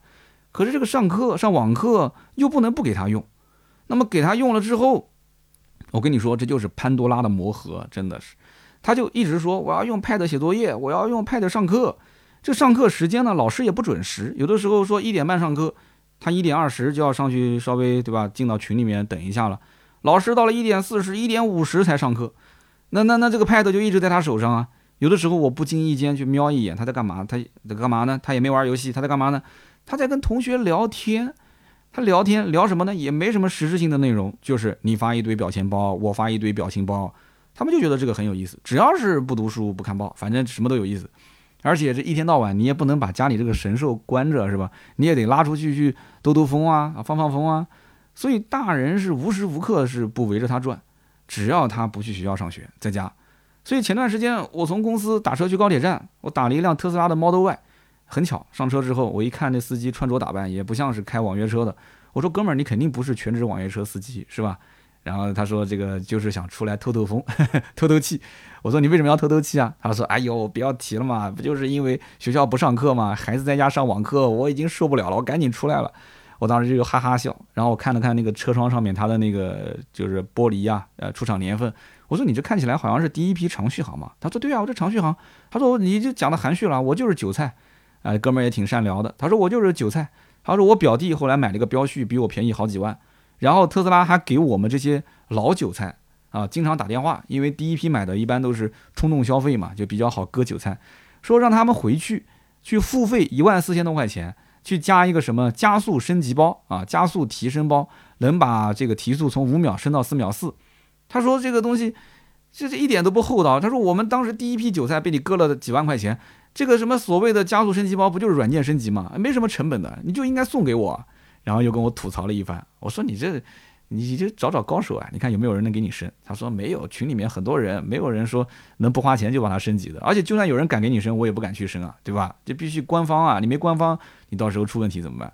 可是这个上课上网课又不能不给他用，那么给他用了之后，我跟你说，这就是潘多拉的魔盒，真的是，他就一直说我要用 Pad 写作业，我要用 Pad 上课。这上课时间呢，老师也不准时，有的时候说一点半上课，他一点二十就要上去稍微对吧，进到群里面等一下了。老师到了一点四十、一点五十才上课，那那那这个 Pad 就一直在他手上啊。有的时候我不经意间去瞄一眼，他在干嘛？他在干嘛呢？他也没玩游戏，他在干嘛呢？他在跟同学聊天。他聊天聊什么呢？也没什么实质性的内容，就是你发一堆表情包，我发一堆表情包，他们就觉得这个很有意思。只要是不读书不看报，反正什么都有意思。而且这一天到晚你也不能把家里这个神兽关着，是吧？你也得拉出去去兜兜风啊，放放风啊。所以大人是无时无刻是不围着他转，只要他不去学校上学，在家。所以前段时间我从公司打车去高铁站，我打了一辆特斯拉的 Model Y，很巧，上车之后我一看那司机穿着打扮也不像是开网约车的，我说哥们儿你肯定不是全职网约车司机是吧？然后他说这个就是想出来透透风，<laughs> 透透气。我说你为什么要透透气啊？他说哎呦不要提了嘛，不就是因为学校不上课嘛，孩子在家上网课，我已经受不了了，我赶紧出来了。我当时就哈哈笑，然后我看了看那个车窗上面它的那个就是玻璃呀，呃出厂年份。我说你这看起来好像是第一批长续航嘛？他说对啊，我这长续航。他说你就讲的含蓄了，我就是韭菜。哎，哥们儿也挺善良的。他说我就是韭菜。他说我表弟后来买了个标续，比我便宜好几万。然后特斯拉还给我们这些老韭菜啊，经常打电话，因为第一批买的一般都是冲动消费嘛，就比较好割韭菜。说让他们回去去付费一万四千多块钱，去加一个什么加速升级包啊，加速提升包，能把这个提速从五秒升到四秒四。他说这个东西这是一点都不厚道。他说我们当时第一批韭菜被你割了几万块钱，这个什么所谓的加速升级包不就是软件升级吗？没什么成本的，你就应该送给我。然后又跟我吐槽了一番，我说你这，你就找找高手啊，你看有没有人能给你升？他说没有，群里面很多人，没有人说能不花钱就把它升级的，而且就算有人敢给你升，我也不敢去升啊，对吧？就必须官方啊，你没官方，你到时候出问题怎么办？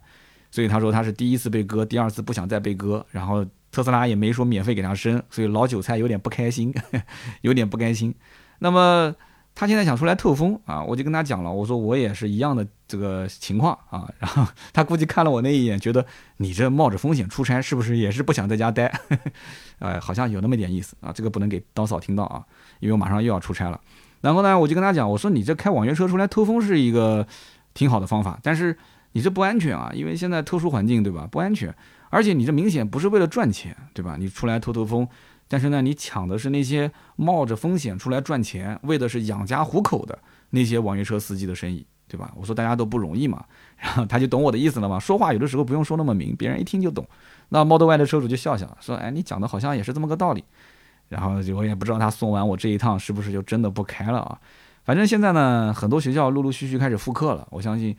所以他说他是第一次被割，第二次不想再被割，然后特斯拉也没说免费给他升，所以老韭菜有点不开心，<laughs> 有点不开心。那么。他现在想出来透风啊，我就跟他讲了，我说我也是一样的这个情况啊，<laughs> 然后他估计看了我那一眼，觉得你这冒着风险出差，是不是也是不想在家待？<laughs> 呃，好像有那么点意思啊，这个不能给刀嫂听到啊，因为我马上又要出差了。然后呢，我就跟他讲，我说你这开网约车出来透风是一个挺好的方法，但是你这不安全啊，因为现在特殊环境对吧？不安全，而且你这明显不是为了赚钱对吧？你出来透透风。但是呢，你抢的是那些冒着风险出来赚钱，为的是养家糊口的那些网约车司机的生意，对吧？我说大家都不容易嘛，然后他就懂我的意思了嘛。说话有的时候不用说那么明，别人一听就懂。那 Model Y 的车主就笑笑说：“哎，你讲的好像也是这么个道理。”然后我也不知道他送完我这一趟是不是就真的不开了啊？反正现在呢，很多学校陆陆续续开始复课了，我相信。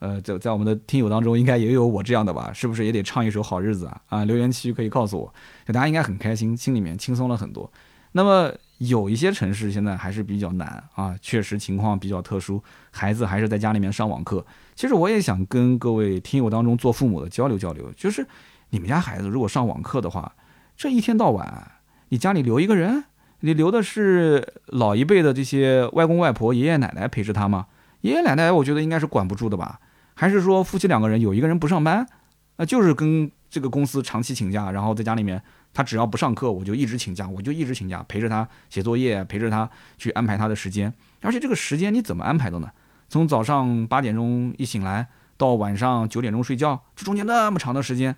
呃，在在我们的听友当中，应该也有我这样的吧？是不是也得唱一首好日子啊？啊，留言区可以告诉我，大家应该很开心，心里面轻松了很多。那么有一些城市现在还是比较难啊，确实情况比较特殊，孩子还是在家里面上网课。其实我也想跟各位听友当中做父母的交流交流，就是你们家孩子如果上网课的话，这一天到晚你家里留一个人，你留的是老一辈的这些外公外婆、爷爷奶奶陪着他吗？爷爷奶奶我觉得应该是管不住的吧。还是说夫妻两个人有一个人不上班，那就是跟这个公司长期请假，然后在家里面，他只要不上课，我就一直请假，我就一直请假，陪着他写作业，陪着他去安排他的时间。而且这个时间你怎么安排的呢？从早上八点钟一醒来到晚上九点钟睡觉，这中间那么长的时间，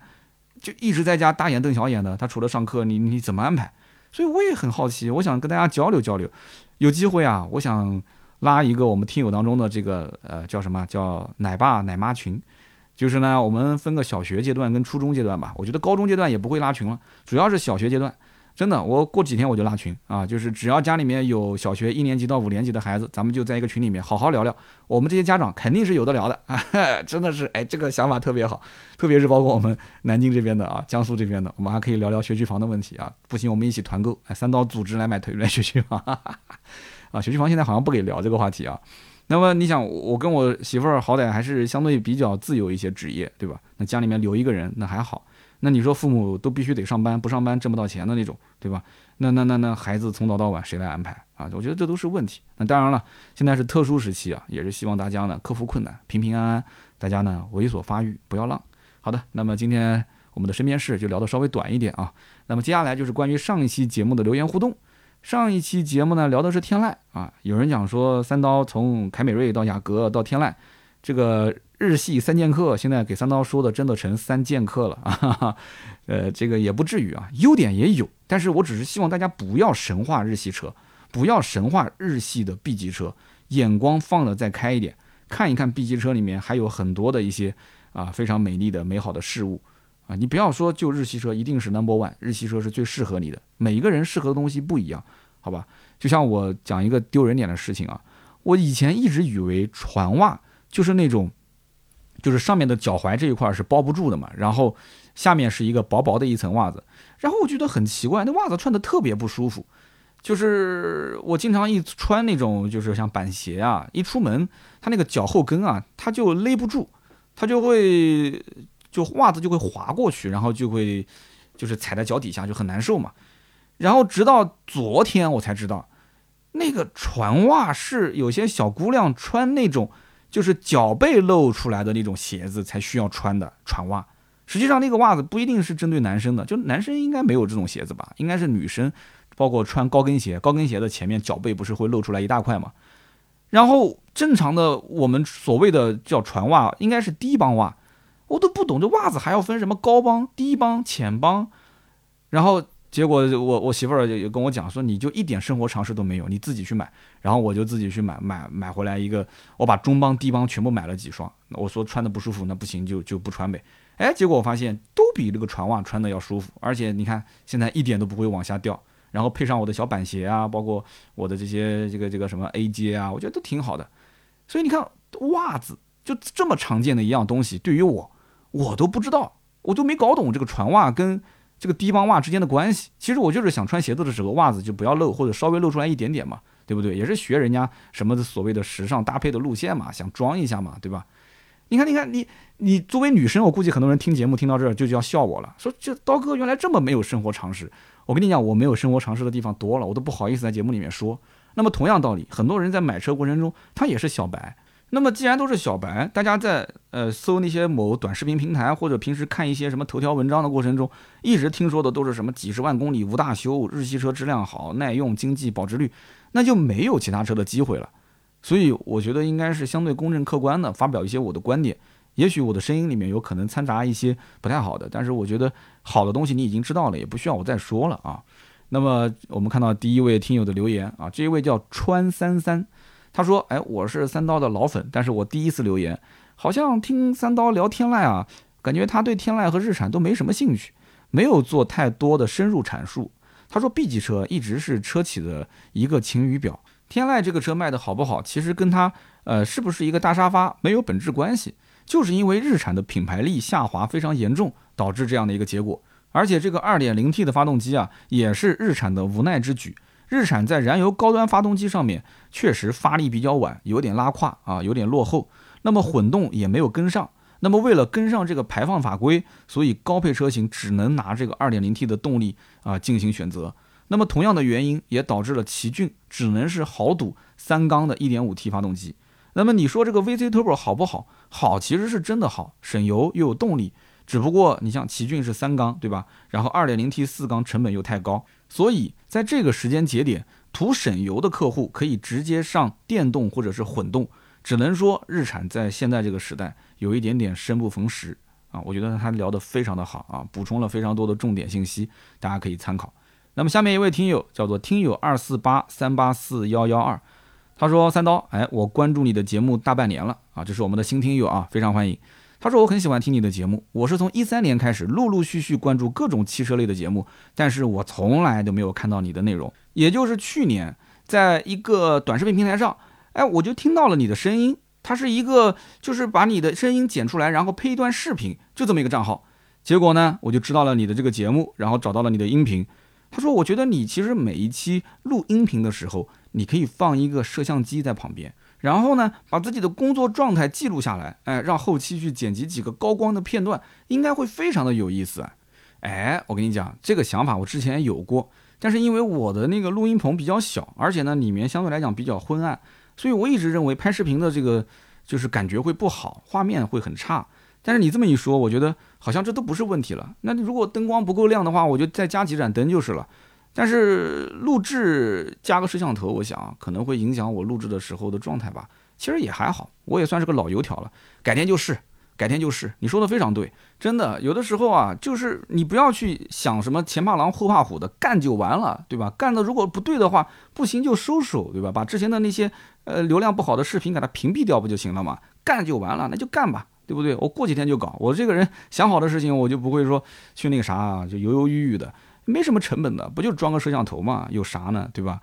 就一直在家大眼瞪小眼的。他除了上课，你你怎么安排？所以我也很好奇，我想跟大家交流交流。有机会啊，我想。拉一个我们听友当中的这个呃叫什么叫奶爸奶妈群，就是呢我们分个小学阶段跟初中阶段吧，我觉得高中阶段也不会拉群了，主要是小学阶段，真的我过几天我就拉群啊，就是只要家里面有小学一年级到五年级的孩子，咱们就在一个群里面好好聊聊，我们这些家长肯定是有的聊的 <laughs> 啊，真的是哎这个想法特别好，特别是包括我们南京这边的啊，江苏这边的，我们还可以聊聊学区房的问题啊，不行我们一起团购，哎三刀组织来买腿来学区房。<laughs> 啊，学区房现在好像不给聊这个话题啊。那么你想，我跟我媳妇儿好歹还是相对比较自由一些职业，对吧？那家里面留一个人那还好。那你说父母都必须得上班，不上班挣不到钱的那种，对吧？那那那那孩子从早到晚谁来安排啊？我觉得这都是问题。那当然了，现在是特殊时期啊，也是希望大家呢克服困难，平平安安，大家呢猥琐发育，不要浪。好的，那么今天我们的身边事就聊得稍微短一点啊。那么接下来就是关于上一期节目的留言互动。上一期节目呢，聊的是天籁啊，有人讲说三刀从凯美瑞到雅阁到天籁，这个日系三剑客，现在给三刀说的真的成三剑客了啊 <laughs> 哈哈，呃，这个也不至于啊，优点也有，但是我只是希望大家不要神话日系车，不要神话日系的 B 级车，眼光放的再开一点，看一看 B 级车里面还有很多的一些啊非常美丽的美好的事物。啊，你不要说就日系车一定是 number one，日系车是最适合你的。每一个人适合的东西不一样，好吧？就像我讲一个丢人点的事情啊，我以前一直以为船袜就是那种，就是上面的脚踝这一块是包不住的嘛，然后下面是一个薄薄的一层袜子，然后我觉得很奇怪，那袜子穿的特别不舒服，就是我经常一穿那种就是像板鞋啊，一出门它那个脚后跟啊，它就勒不住，它就会。就袜子就会滑过去，然后就会就是踩在脚底下就很难受嘛。然后直到昨天我才知道，那个船袜是有些小姑娘穿那种就是脚背露出来的那种鞋子才需要穿的船袜。实际上那个袜子不一定是针对男生的，就男生应该没有这种鞋子吧？应该是女生，包括穿高跟鞋，高跟鞋的前面脚背不是会露出来一大块吗？然后正常的我们所谓的叫船袜，应该是低帮袜，我都不懂这袜子还要分什么高帮、低帮、浅帮，然后。结果我我媳妇儿也跟我讲说，你就一点生活常识都没有，你自己去买。然后我就自己去买买买回来一个，我把中帮低帮全部买了几双。我说穿的不舒服，那不行就就不穿呗。哎，结果我发现都比这个船袜穿的要舒服，而且你看现在一点都不会往下掉。然后配上我的小板鞋啊，包括我的这些这个这个什么 AJ 啊，我觉得都挺好的。所以你看袜子就这么常见的一样东西，对于我我都不知道，我都没搞懂这个船袜跟。这个低帮袜之间的关系，其实我就是想穿鞋子的时候，袜子就不要露，或者稍微露出来一点点嘛，对不对？也是学人家什么所谓的时尚搭配的路线嘛，想装一下嘛，对吧？你看，你看，你你作为女生，我估计很多人听节目听到这儿就要笑我了，说这刀哥原来这么没有生活常识。我跟你讲，我没有生活常识的地方多了，我都不好意思在节目里面说。那么同样道理，很多人在买车过程中，他也是小白。那么既然都是小白，大家在呃搜那些某短视频平台或者平时看一些什么头条文章的过程中，一直听说的都是什么几十万公里无大修，日系车质量好、耐用、经济、保值率，那就没有其他车的机会了。所以我觉得应该是相对公正客观的发表一些我的观点。也许我的声音里面有可能掺杂一些不太好的，但是我觉得好的东西你已经知道了，也不需要我再说了啊。那么我们看到第一位听友的留言啊，这一位叫川三三。他说：“哎，我是三刀的老粉，但是我第一次留言，好像听三刀聊天籁啊，感觉他对天籁和日产都没什么兴趣，没有做太多的深入阐述。他说 B 级车一直是车企的一个晴雨表，天籁这个车卖的好不好，其实跟他呃是不是一个大沙发没有本质关系，就是因为日产的品牌力下滑非常严重，导致这样的一个结果。而且这个 2.0T 的发动机啊，也是日产的无奈之举。”日产在燃油高端发动机上面确实发力比较晚，有点拉胯啊，有点落后。那么混动也没有跟上。那么为了跟上这个排放法规，所以高配车型只能拿这个 2.0T 的动力啊进行选择。那么同样的原因也导致了奇骏只能是豪赌三缸的 1.5T 发动机。那么你说这个 VC Turbo 好不好？好，其实是真的好，省油又有动力。只不过你像奇骏是三缸，对吧？然后 2.0T 四缸成本又太高。所以，在这个时间节点，图省油的客户可以直接上电动或者是混动。只能说，日产在现在这个时代有一点点生不逢时啊。我觉得他聊得非常的好啊，补充了非常多的重点信息，大家可以参考。那么下面一位听友叫做听友二四八三八四幺幺二，他说：“三刀，哎，我关注你的节目大半年了啊，这是我们的新听友啊，非常欢迎。”他说：“我很喜欢听你的节目，我是从一三年开始陆陆续续关注各种汽车类的节目，但是我从来都没有看到你的内容。也就是去年，在一个短视频平台上，哎，我就听到了你的声音。它是一个，就是把你的声音剪出来，然后配一段视频，就这么一个账号。结果呢，我就知道了你的这个节目，然后找到了你的音频。他说，我觉得你其实每一期录音频的时候，你可以放一个摄像机在旁边。”然后呢，把自己的工作状态记录下来，哎，让后期去剪辑几个高光的片段，应该会非常的有意思！哎，我跟你讲，这个想法我之前有过，但是因为我的那个录音棚比较小，而且呢里面相对来讲比较昏暗，所以我一直认为拍视频的这个就是感觉会不好，画面会很差。但是你这么一说，我觉得好像这都不是问题了。那如果灯光不够亮的话，我就再加几盏灯就是了。但是录制加个摄像头，我想可能会影响我录制的时候的状态吧。其实也还好，我也算是个老油条了。改天就试，改天就是。你说的非常对，真的，有的时候啊，就是你不要去想什么前怕狼后怕虎的，干就完了，对吧？干的如果不对的话，不行就收手，对吧？把之前的那些呃流量不好的视频给它屏蔽掉不就行了嘛？干就完了，那就干吧，对不对？我过几天就搞。我这个人想好的事情，我就不会说去那个啥，就犹犹豫豫的。没什么成本的，不就装个摄像头嘛？有啥呢？对吧？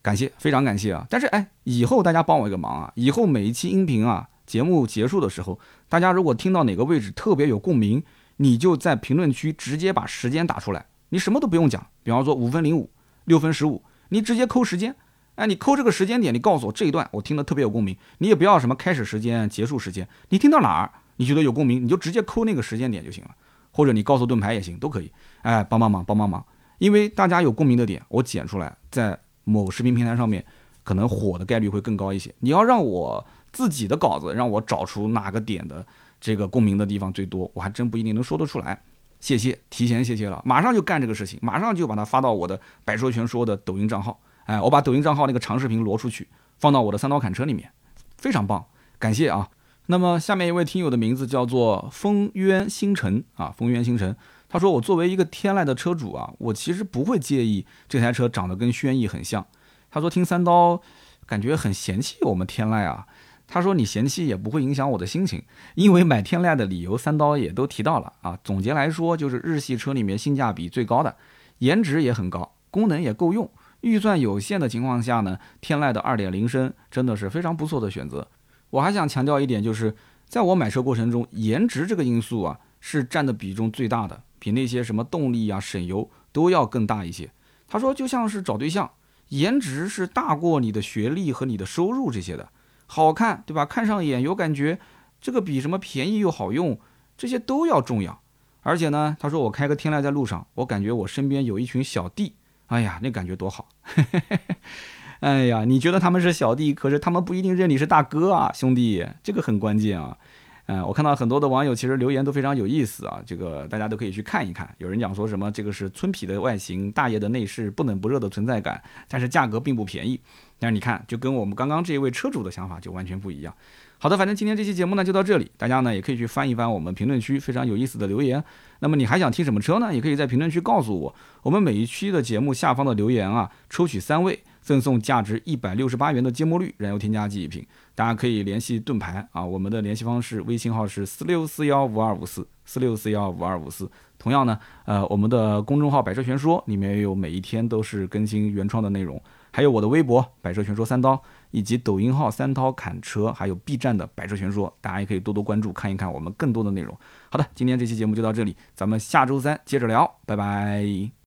感谢，非常感谢啊！但是哎，以后大家帮我一个忙啊！以后每一期音频啊，节目结束的时候，大家如果听到哪个位置特别有共鸣，你就在评论区直接把时间打出来，你什么都不用讲，比方说五分零五、六分十五，你直接扣时间。哎，你扣这个时间点，你告诉我这一段我听得特别有共鸣。你也不要什么开始时间、结束时间，你听到哪儿你觉得有共鸣，你就直接扣那个时间点就行了。或者你告诉盾牌也行，都可以。哎，帮帮忙，帮帮忙，因为大家有共鸣的点，我剪出来，在某视频平台上面，可能火的概率会更高一些。你要让我自己的稿子，让我找出哪个点的这个共鸣的地方最多，我还真不一定能说得出来。谢谢，提前谢谢了，马上就干这个事情，马上就把它发到我的百说全说的抖音账号。哎，我把抖音账号那个长视频挪出去，放到我的三刀砍车里面，非常棒，感谢啊。那么下面一位听友的名字叫做风渊星辰啊，风渊星辰，他说我作为一个天籁的车主啊，我其实不会介意这台车长得跟轩逸很像。他说听三刀感觉很嫌弃我们天籁啊，他说你嫌弃也不会影响我的心情，因为买天籁的理由三刀也都提到了啊。总结来说就是日系车里面性价比最高的，颜值也很高，功能也够用，预算有限的情况下呢，天籁的二点零升真的是非常不错的选择。我还想强调一点，就是在我买车过程中，颜值这个因素啊是占的比重最大的，比那些什么动力啊、省油都要更大一些。他说，就像是找对象，颜值是大过你的学历和你的收入这些的，好看对吧？看上眼有感觉，这个比什么便宜又好用这些都要重要。而且呢，他说我开个天籁在路上，我感觉我身边有一群小弟，哎呀，那感觉多好。<laughs> 哎呀，你觉得他们是小弟，可是他们不一定认你是大哥啊，兄弟，这个很关键啊。嗯，我看到很多的网友其实留言都非常有意思啊，这个大家都可以去看一看。有人讲说什么这个是村痞的外形，大爷的内饰，不冷不热的存在感，但是价格并不便宜。但是你看，就跟我们刚刚这一位车主的想法就完全不一样。好的，反正今天这期节目呢就到这里，大家呢也可以去翻一翻我们评论区非常有意思的留言。那么你还想听什么车呢？也可以在评论区告诉我。我们每一期的节目下方的留言啊，抽取三位。赠送价值一百六十八元的芥末绿燃油添加剂一瓶，大家可以联系盾牌啊，我们的联系方式微信号是四六四幺五二五四四六四幺五二五四。同样呢，呃，我们的公众号百车全说里面也有每一天都是更新原创的内容，还有我的微博百车全说三刀，以及抖音号三刀砍车，还有 B 站的百车全说，大家也可以多多关注看一看我们更多的内容。好的，今天这期节目就到这里，咱们下周三接着聊，拜拜。